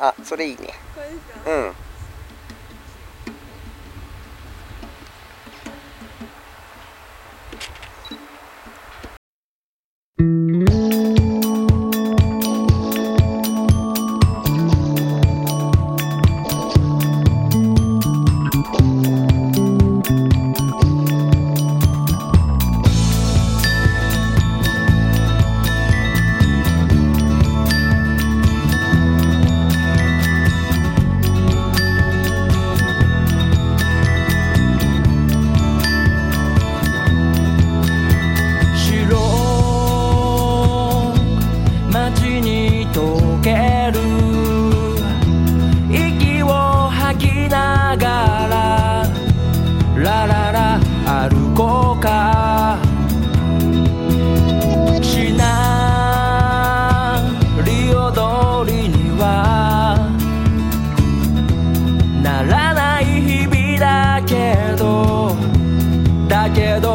あそれいいね。これですか？うんけどだけど